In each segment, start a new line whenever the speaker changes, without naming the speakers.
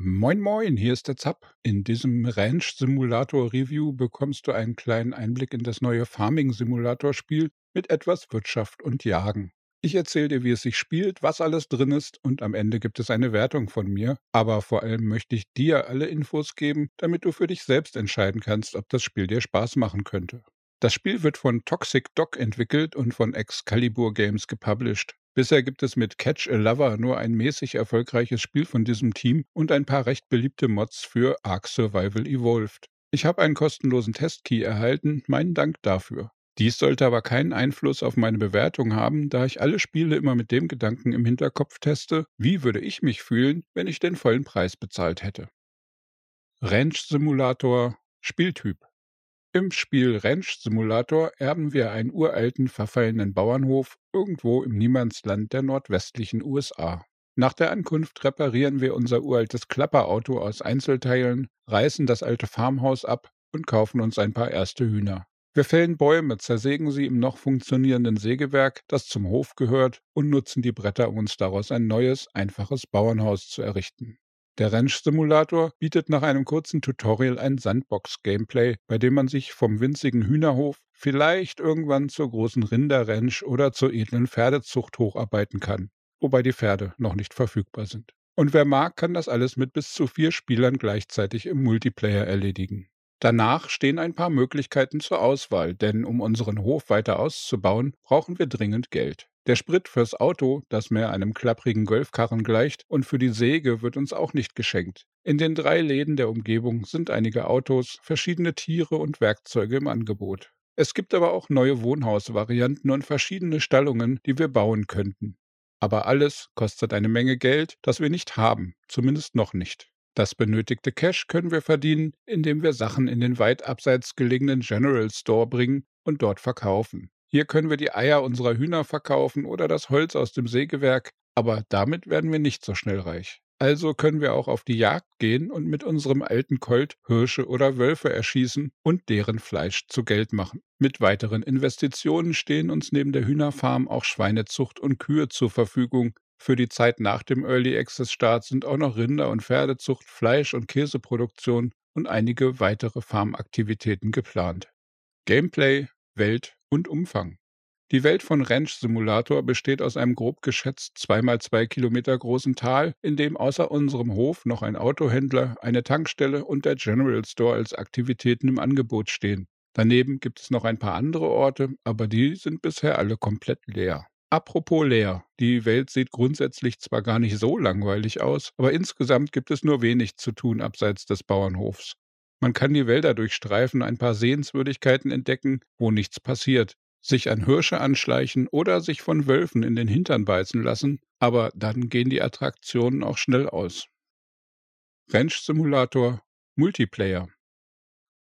Moin Moin, hier ist der Zapp. In diesem Ranch Simulator Review bekommst du einen kleinen Einblick in das neue Farming Simulator Spiel mit etwas Wirtschaft und Jagen. Ich erzähle dir, wie es sich spielt, was alles drin ist und am Ende gibt es eine Wertung von mir. Aber vor allem möchte ich dir alle Infos geben, damit du für dich selbst entscheiden kannst, ob das Spiel dir Spaß machen könnte. Das Spiel wird von Toxic Dog entwickelt und von Excalibur Games gepublished. Bisher gibt es mit Catch a Lover nur ein mäßig erfolgreiches Spiel von diesem Team und ein paar recht beliebte Mods für Ark Survival Evolved. Ich habe einen kostenlosen Testkey erhalten, meinen Dank dafür. Dies sollte aber keinen Einfluss auf meine Bewertung haben, da ich alle Spiele immer mit dem Gedanken im Hinterkopf teste, wie würde ich mich fühlen, wenn ich den vollen Preis bezahlt hätte. Ranch Simulator Spieltyp im Spiel Ranch Simulator erben wir einen uralten, verfallenen Bauernhof irgendwo im Niemandsland der nordwestlichen USA. Nach der Ankunft reparieren wir unser uraltes Klapperauto aus Einzelteilen, reißen das alte Farmhaus ab und kaufen uns ein paar erste Hühner. Wir fällen Bäume, zersägen sie im noch funktionierenden Sägewerk, das zum Hof gehört, und nutzen die Bretter, um uns daraus ein neues, einfaches Bauernhaus zu errichten. Der Ranch-Simulator bietet nach einem kurzen Tutorial ein Sandbox-Gameplay, bei dem man sich vom winzigen Hühnerhof vielleicht irgendwann zur großen Rinderranch oder zur edlen Pferdezucht hocharbeiten kann, wobei die Pferde noch nicht verfügbar sind. Und wer mag, kann das alles mit bis zu vier Spielern gleichzeitig im Multiplayer erledigen. Danach stehen ein paar Möglichkeiten zur Auswahl, denn um unseren Hof weiter auszubauen, brauchen wir dringend Geld. Der Sprit fürs Auto, das mehr einem klapprigen Golfkarren gleicht, und für die Säge wird uns auch nicht geschenkt. In den drei Läden der Umgebung sind einige Autos, verschiedene Tiere und Werkzeuge im Angebot. Es gibt aber auch neue Wohnhausvarianten und verschiedene Stallungen, die wir bauen könnten. Aber alles kostet eine Menge Geld, das wir nicht haben, zumindest noch nicht. Das benötigte Cash können wir verdienen, indem wir Sachen in den weit abseits gelegenen General Store bringen und dort verkaufen. Hier können wir die Eier unserer Hühner verkaufen oder das Holz aus dem Sägewerk, aber damit werden wir nicht so schnell reich. Also können wir auch auf die Jagd gehen und mit unserem alten Colt Hirsche oder Wölfe erschießen und deren Fleisch zu Geld machen. Mit weiteren Investitionen stehen uns neben der Hühnerfarm auch Schweinezucht und Kühe zur Verfügung. Für die Zeit nach dem Early Access Start sind auch noch Rinder- und Pferdezucht, Fleisch- und Käseproduktion und einige weitere Farmaktivitäten geplant. Gameplay, Welt und Umfang. Die Welt von Ranch Simulator besteht aus einem grob geschätzt zweimal zwei Kilometer großen Tal, in dem außer unserem Hof noch ein Autohändler, eine Tankstelle und der General Store als Aktivitäten im Angebot stehen. Daneben gibt es noch ein paar andere Orte, aber die sind bisher alle komplett leer. Apropos leer. Die Welt sieht grundsätzlich zwar gar nicht so langweilig aus, aber insgesamt gibt es nur wenig zu tun abseits des Bauernhofs. Man kann die Wälder durchstreifen, ein paar Sehenswürdigkeiten entdecken, wo nichts passiert, sich an Hirsche anschleichen oder sich von Wölfen in den Hintern beißen lassen, aber dann gehen die Attraktionen auch schnell aus. Ranch Simulator Multiplayer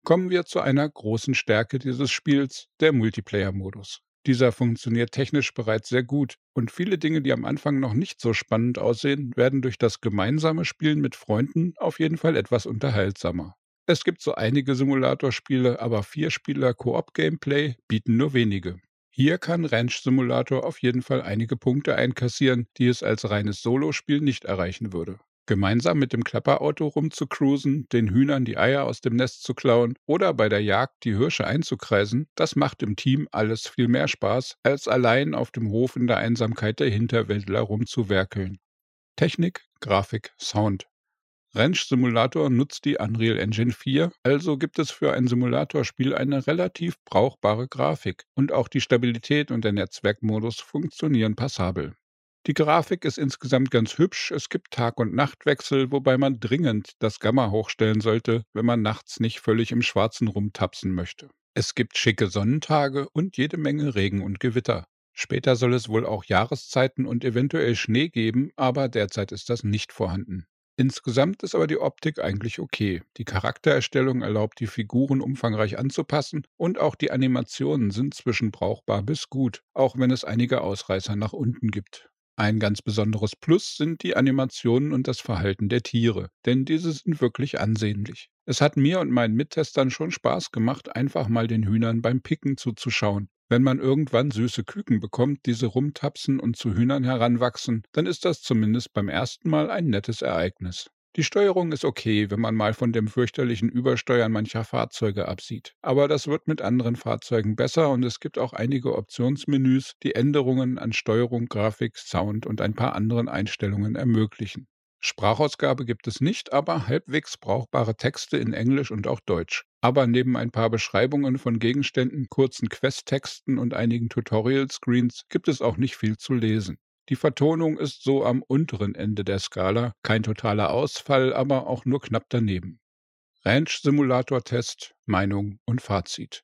Kommen wir zu einer großen Stärke dieses Spiels, der Multiplayer-Modus. Dieser funktioniert technisch bereits sehr gut und viele Dinge, die am Anfang noch nicht so spannend aussehen, werden durch das gemeinsame Spielen mit Freunden auf jeden Fall etwas unterhaltsamer. Es gibt so einige Simulatorspiele, aber Vier-Spieler Koop-Gameplay bieten nur wenige. Hier kann Ranch Simulator auf jeden Fall einige Punkte einkassieren, die es als reines Solospiel nicht erreichen würde. Gemeinsam mit dem Klapperauto rumzucruisen, den Hühnern die Eier aus dem Nest zu klauen oder bei der Jagd die Hirsche einzukreisen, das macht im Team alles viel mehr Spaß, als allein auf dem Hof in der Einsamkeit der Hinterwäldler rumzuwerkeln. Technik, Grafik, Sound. Ranch Simulator nutzt die Unreal Engine 4, also gibt es für ein Simulatorspiel eine relativ brauchbare Grafik und auch die Stabilität und der Netzwerkmodus funktionieren passabel. Die Grafik ist insgesamt ganz hübsch, es gibt Tag- und Nachtwechsel, wobei man dringend das Gamma hochstellen sollte, wenn man nachts nicht völlig im Schwarzen rumtapsen möchte. Es gibt schicke Sonnentage und jede Menge Regen und Gewitter. Später soll es wohl auch Jahreszeiten und eventuell Schnee geben, aber derzeit ist das nicht vorhanden. Insgesamt ist aber die Optik eigentlich okay. Die Charaktererstellung erlaubt, die Figuren umfangreich anzupassen und auch die Animationen sind zwischen brauchbar bis gut, auch wenn es einige Ausreißer nach unten gibt. Ein ganz besonderes Plus sind die Animationen und das Verhalten der Tiere, denn diese sind wirklich ansehnlich. Es hat mir und meinen Mittestern schon Spaß gemacht, einfach mal den Hühnern beim Picken zuzuschauen. Wenn man irgendwann süße Küken bekommt, diese rumtapsen und zu Hühnern heranwachsen, dann ist das zumindest beim ersten Mal ein nettes Ereignis. Die Steuerung ist okay, wenn man mal von dem fürchterlichen Übersteuern mancher Fahrzeuge absieht. Aber das wird mit anderen Fahrzeugen besser und es gibt auch einige Optionsmenüs, die Änderungen an Steuerung, Grafik, Sound und ein paar anderen Einstellungen ermöglichen. Sprachausgabe gibt es nicht, aber halbwegs brauchbare Texte in Englisch und auch Deutsch. Aber neben ein paar Beschreibungen von Gegenständen, kurzen Questtexten und einigen Tutorial-Screens gibt es auch nicht viel zu lesen. Die Vertonung ist so am unteren Ende der Skala, kein totaler Ausfall, aber auch nur knapp daneben. Ranch Simulator Test, Meinung und Fazit.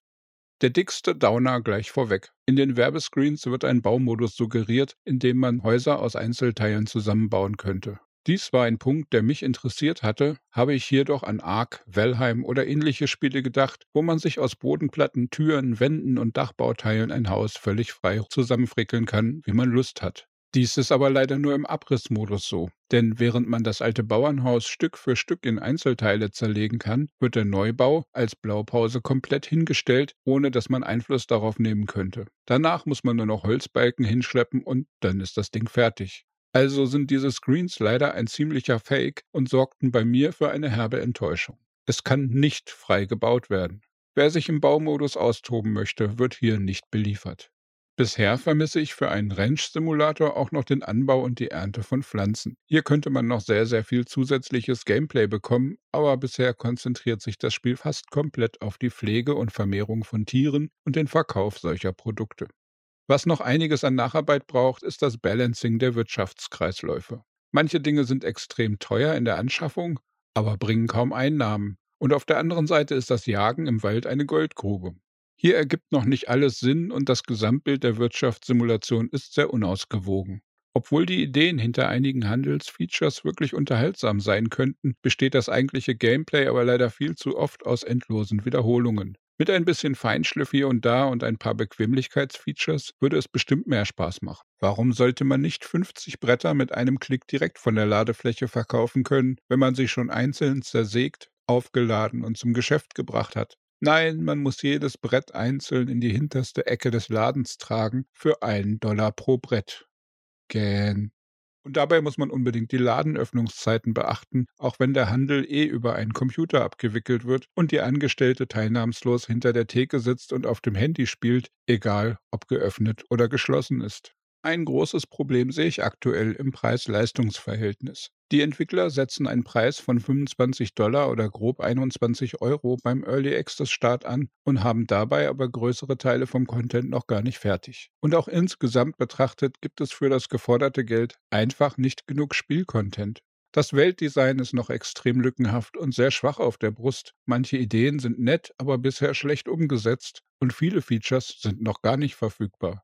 Der dickste Downer gleich vorweg. In den Werbescreens wird ein Baumodus suggeriert, in dem man Häuser aus Einzelteilen zusammenbauen könnte. Dies war ein Punkt, der mich interessiert hatte, habe ich hier doch an Ark, Valheim oder ähnliche Spiele gedacht, wo man sich aus Bodenplatten, Türen, Wänden und Dachbauteilen ein Haus völlig frei zusammenfrickeln kann, wie man Lust hat. Dies ist aber leider nur im Abrissmodus so, denn während man das alte Bauernhaus Stück für Stück in Einzelteile zerlegen kann, wird der Neubau als Blaupause komplett hingestellt, ohne dass man Einfluss darauf nehmen könnte. Danach muss man nur noch Holzbalken hinschleppen und dann ist das Ding fertig. Also sind diese Screens leider ein ziemlicher Fake und sorgten bei mir für eine herbe Enttäuschung. Es kann nicht frei gebaut werden. Wer sich im Baumodus austoben möchte, wird hier nicht beliefert. Bisher vermisse ich für einen Ranch-Simulator auch noch den Anbau und die Ernte von Pflanzen. Hier könnte man noch sehr, sehr viel zusätzliches Gameplay bekommen, aber bisher konzentriert sich das Spiel fast komplett auf die Pflege und Vermehrung von Tieren und den Verkauf solcher Produkte. Was noch einiges an Nacharbeit braucht, ist das Balancing der Wirtschaftskreisläufe. Manche Dinge sind extrem teuer in der Anschaffung, aber bringen kaum Einnahmen. Und auf der anderen Seite ist das Jagen im Wald eine Goldgrube. Hier ergibt noch nicht alles Sinn und das Gesamtbild der Wirtschaftssimulation ist sehr unausgewogen. Obwohl die Ideen hinter einigen Handelsfeatures wirklich unterhaltsam sein könnten, besteht das eigentliche Gameplay aber leider viel zu oft aus endlosen Wiederholungen. Mit ein bisschen Feinschliff hier und da und ein paar Bequemlichkeitsfeatures würde es bestimmt mehr Spaß machen. Warum sollte man nicht 50 Bretter mit einem Klick direkt von der Ladefläche verkaufen können, wenn man sie schon einzeln zersägt, aufgeladen und zum Geschäft gebracht hat? Nein, man muss jedes Brett einzeln in die hinterste Ecke des Ladens tragen für einen Dollar pro Brett. Gähn. Und dabei muss man unbedingt die Ladenöffnungszeiten beachten, auch wenn der Handel eh über einen Computer abgewickelt wird und die Angestellte teilnahmslos hinter der Theke sitzt und auf dem Handy spielt, egal ob geöffnet oder geschlossen ist. Ein großes Problem sehe ich aktuell im Preis-Leistungs-Verhältnis. Die Entwickler setzen einen Preis von 25 Dollar oder grob 21 Euro beim Early Access Start an und haben dabei aber größere Teile vom Content noch gar nicht fertig. Und auch insgesamt betrachtet gibt es für das geforderte Geld einfach nicht genug Spielcontent. Das Weltdesign ist noch extrem lückenhaft und sehr schwach auf der Brust. Manche Ideen sind nett, aber bisher schlecht umgesetzt und viele Features sind noch gar nicht verfügbar.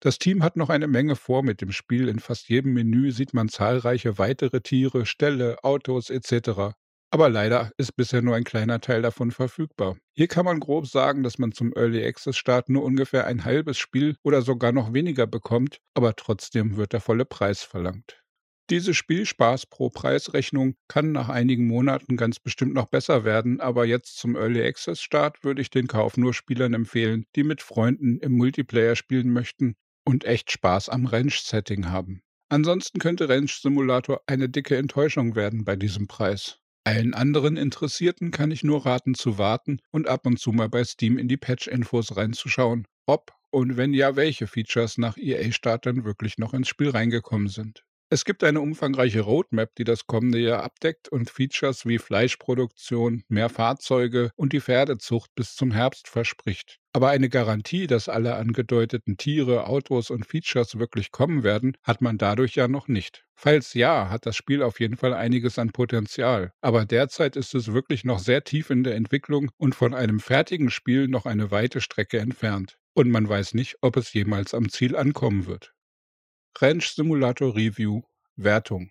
Das Team hat noch eine Menge vor mit dem Spiel. In fast jedem Menü sieht man zahlreiche weitere Tiere, Ställe, Autos etc. Aber leider ist bisher nur ein kleiner Teil davon verfügbar. Hier kann man grob sagen, dass man zum Early Access Start nur ungefähr ein halbes Spiel oder sogar noch weniger bekommt, aber trotzdem wird der volle Preis verlangt. Diese Spielspaß pro Preisrechnung kann nach einigen Monaten ganz bestimmt noch besser werden, aber jetzt zum Early Access Start würde ich den Kauf nur Spielern empfehlen, die mit Freunden im Multiplayer spielen möchten und echt Spaß am Ranch-Setting haben. Ansonsten könnte Ranch Simulator eine dicke Enttäuschung werden bei diesem Preis. Allen anderen Interessierten kann ich nur raten zu warten und ab und zu mal bei Steam in die Patch-Infos reinzuschauen, ob und wenn ja, welche Features nach EA-Start dann wirklich noch ins Spiel reingekommen sind. Es gibt eine umfangreiche Roadmap, die das kommende Jahr abdeckt und Features wie Fleischproduktion, mehr Fahrzeuge und die Pferdezucht bis zum Herbst verspricht. Aber eine Garantie, dass alle angedeuteten Tiere, Autos und Features wirklich kommen werden, hat man dadurch ja noch nicht. Falls ja, hat das Spiel auf jeden Fall einiges an Potenzial. Aber derzeit ist es wirklich noch sehr tief in der Entwicklung und von einem fertigen Spiel noch eine weite Strecke entfernt. Und man weiß nicht, ob es jemals am Ziel ankommen wird. Ranch Simulator Review Wertung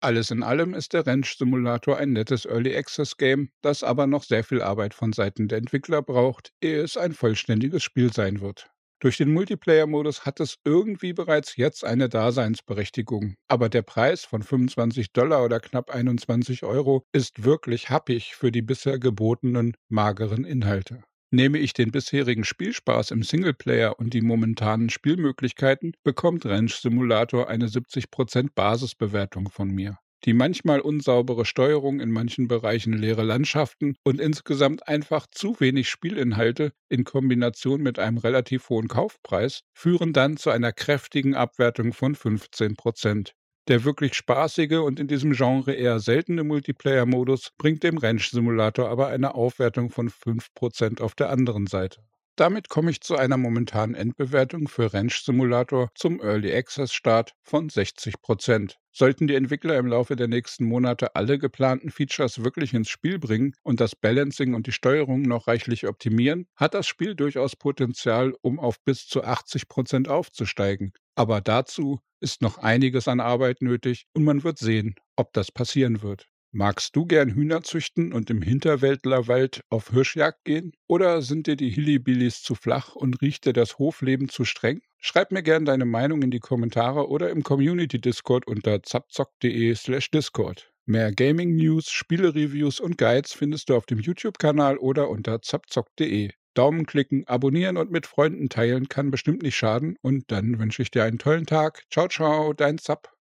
Alles in allem ist der Ranch Simulator ein nettes Early Access Game, das aber noch sehr viel Arbeit von Seiten der Entwickler braucht, ehe es ein vollständiges Spiel sein wird. Durch den Multiplayer-Modus hat es irgendwie bereits jetzt eine Daseinsberechtigung, aber der Preis von 25 Dollar oder knapp 21 Euro ist wirklich happig für die bisher gebotenen mageren Inhalte. Nehme ich den bisherigen Spielspaß im Singleplayer und die momentanen Spielmöglichkeiten, bekommt Ranch Simulator eine 70% Basisbewertung von mir. Die manchmal unsaubere Steuerung, in manchen Bereichen leere Landschaften und insgesamt einfach zu wenig Spielinhalte in Kombination mit einem relativ hohen Kaufpreis führen dann zu einer kräftigen Abwertung von 15 Prozent. Der wirklich spaßige und in diesem Genre eher seltene Multiplayer-Modus bringt dem Ranch-Simulator aber eine Aufwertung von 5% auf der anderen Seite. Damit komme ich zu einer momentanen Endbewertung für Ranch Simulator zum Early Access Start von 60 Prozent. Sollten die Entwickler im Laufe der nächsten Monate alle geplanten Features wirklich ins Spiel bringen und das Balancing und die Steuerung noch reichlich optimieren, hat das Spiel durchaus Potenzial, um auf bis zu 80 Prozent aufzusteigen. Aber dazu ist noch einiges an Arbeit nötig und man wird sehen, ob das passieren wird. Magst du gern Hühner züchten und im Hinterwäldlerwald auf Hirschjagd gehen? Oder sind dir die Hillibillys zu flach und riecht dir das Hofleben zu streng? Schreib mir gern deine Meinung in die Kommentare oder im Community Discord unter zapzock.de/slash Discord. Mehr Gaming News, Spiele-Reviews und Guides findest du auf dem YouTube-Kanal oder unter zapzock.de. Daumen klicken, abonnieren und mit Freunden teilen kann bestimmt nicht schaden. Und dann wünsche ich dir einen tollen Tag. Ciao, ciao, dein Zap.